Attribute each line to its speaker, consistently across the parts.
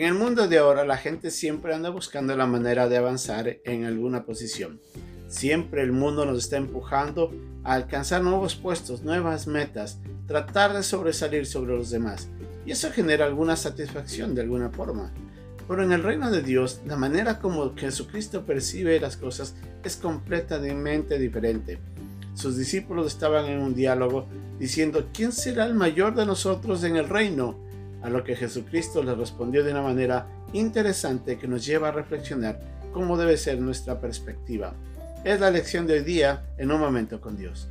Speaker 1: En el mundo de ahora la gente siempre anda buscando la manera de avanzar en alguna posición. Siempre el mundo nos está empujando a alcanzar nuevos puestos, nuevas metas, tratar de sobresalir sobre los demás. Y eso genera alguna satisfacción de alguna forma. Pero en el reino de Dios, la manera como Jesucristo percibe las cosas es completamente diferente. Sus discípulos estaban en un diálogo diciendo, ¿quién será el mayor de nosotros en el reino? A lo que Jesucristo les respondió de una manera interesante que nos lleva a reflexionar cómo debe ser nuestra perspectiva. Es la lección de hoy día en un momento con Dios.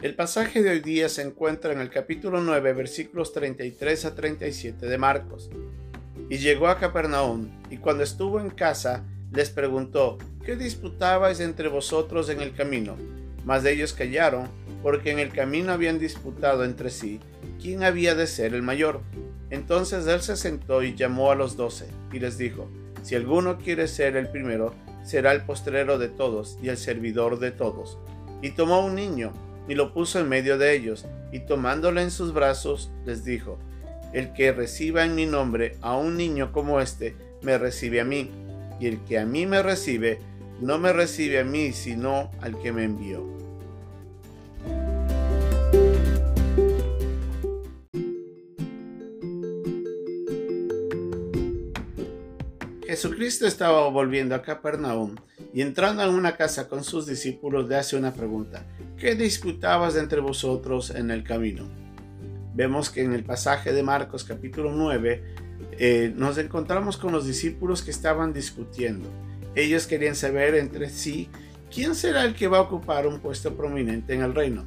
Speaker 1: El pasaje de hoy día se encuentra en el capítulo 9, versículos 33 a 37 de Marcos. Y llegó a Capernaum, y cuando estuvo en casa, les preguntó, ¿qué disputabais entre vosotros en el camino? Mas ellos callaron, porque en el camino habían disputado entre sí quién había de ser el mayor. Entonces él se sentó y llamó a los doce, y les dijo, Si alguno quiere ser el primero, será el postrero de todos y el servidor de todos. Y tomó un niño, y lo puso en medio de ellos, y tomándolo en sus brazos, les dijo, El que reciba en mi nombre a un niño como este, me recibe a mí, y el que a mí me recibe, no me recibe a mí, sino al que me envió. Jesucristo estaba volviendo a Capernaum y entrando en una casa con sus discípulos le hace una pregunta. ¿Qué disputabas entre vosotros en el camino? Vemos que en el pasaje de Marcos capítulo 9 eh, nos encontramos con los discípulos que estaban discutiendo. Ellos querían saber entre sí quién será el que va a ocupar un puesto prominente en el reino.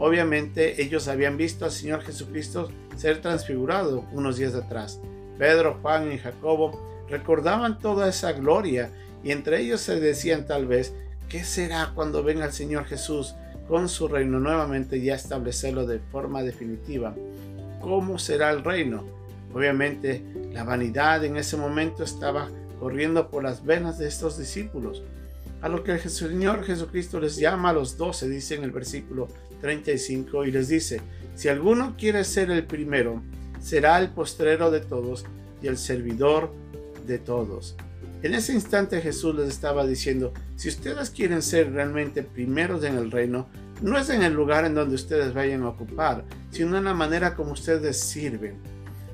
Speaker 1: Obviamente ellos habían visto al Señor Jesucristo ser transfigurado unos días atrás. Pedro, Juan y Jacobo recordaban toda esa gloria y entre ellos se decían tal vez, ¿qué será cuando venga el Señor Jesús con su reino nuevamente ya establecerlo de forma definitiva? ¿Cómo será el reino? Obviamente la vanidad en ese momento estaba corriendo por las venas de estos discípulos. A lo que el Señor Jesucristo les llama a los doce, dice en el versículo 35, y les dice, si alguno quiere ser el primero, será el postrero de todos y el servidor de todos. En ese instante Jesús les estaba diciendo, si ustedes quieren ser realmente primeros en el reino, no es en el lugar en donde ustedes vayan a ocupar, sino en la manera como ustedes sirven.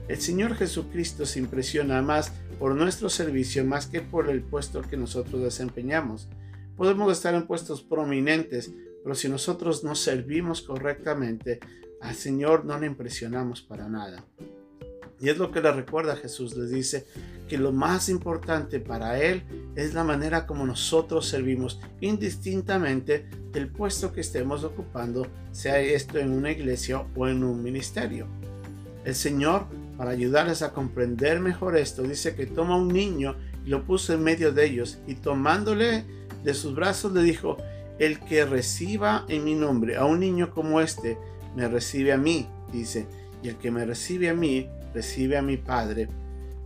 Speaker 1: El Señor Jesucristo se impresiona más por nuestro servicio más que por el puesto que nosotros desempeñamos. Podemos estar en puestos prominentes, pero si nosotros no servimos correctamente, al Señor no le impresionamos para nada. Y es lo que le recuerda Jesús, les dice que lo más importante para Él es la manera como nosotros servimos, indistintamente del puesto que estemos ocupando, sea esto en una iglesia o en un ministerio. El Señor, para ayudarles a comprender mejor esto, dice que toma un niño y lo puso en medio de ellos y tomándole de sus brazos le dijo, el que reciba en mi nombre a un niño como este, me recibe a mí, dice, y el que me recibe a mí, recibe a mi Padre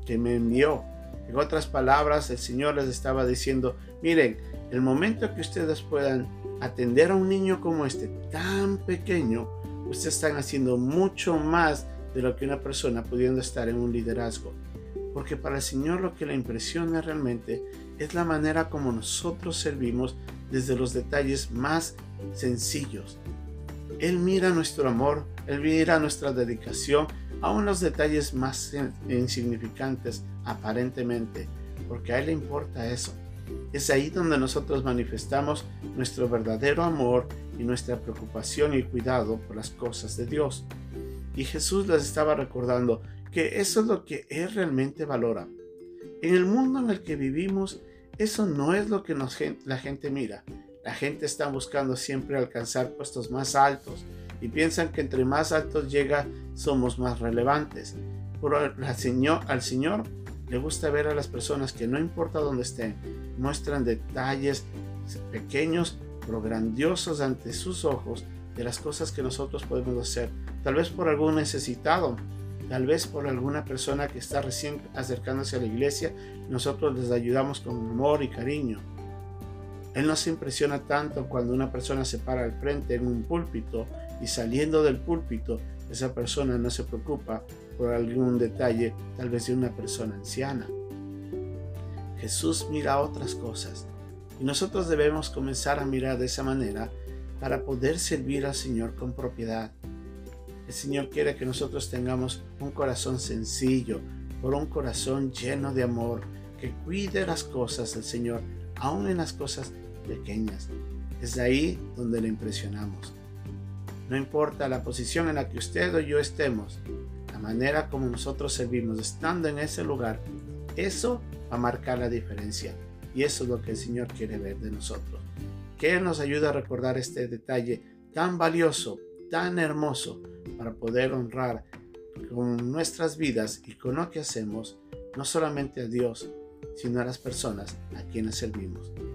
Speaker 1: que me envió. En otras palabras, el Señor les estaba diciendo, miren, el momento que ustedes puedan atender a un niño como este, tan pequeño, ustedes están haciendo mucho más de lo que una persona pudiendo estar en un liderazgo. Porque para el Señor lo que le impresiona realmente es la manera como nosotros servimos desde los detalles más sencillos. Él mira nuestro amor, Él mira nuestra dedicación, aún los detalles más insignificantes aparentemente, porque a Él le importa eso. Es ahí donde nosotros manifestamos nuestro verdadero amor y nuestra preocupación y cuidado por las cosas de Dios. Y Jesús les estaba recordando que eso es lo que Él realmente valora. En el mundo en el que vivimos, eso no es lo que la gente mira. La gente está buscando siempre alcanzar puestos más altos, y piensan que entre más altos llega somos más relevantes. Pero al Señor, Señor le gusta ver a las personas que no importa dónde estén, muestran detalles pequeños pero grandiosos ante sus ojos de las cosas que nosotros podemos hacer. Tal vez por algún necesitado, tal vez por alguna persona que está recién acercándose a la iglesia, nosotros les ayudamos con amor y cariño. Él no se impresiona tanto cuando una persona se para al frente en un púlpito y saliendo del púlpito, esa persona no se preocupa por algún detalle, tal vez de una persona anciana. Jesús mira otras cosas y nosotros debemos comenzar a mirar de esa manera para poder servir al Señor con propiedad. El Señor quiere que nosotros tengamos un corazón sencillo, por un corazón lleno de amor, que cuide las cosas del Señor, aun en las cosas pequeñas. Es ahí donde le impresionamos. No importa la posición en la que usted o yo estemos, la manera como nosotros servimos estando en ese lugar, eso va a marcar la diferencia. Y eso es lo que el Señor quiere ver de nosotros que Él nos ayude a recordar este detalle tan valioso, tan hermoso, para poder honrar con nuestras vidas y con lo que hacemos, no solamente a Dios, sino a las personas a quienes servimos.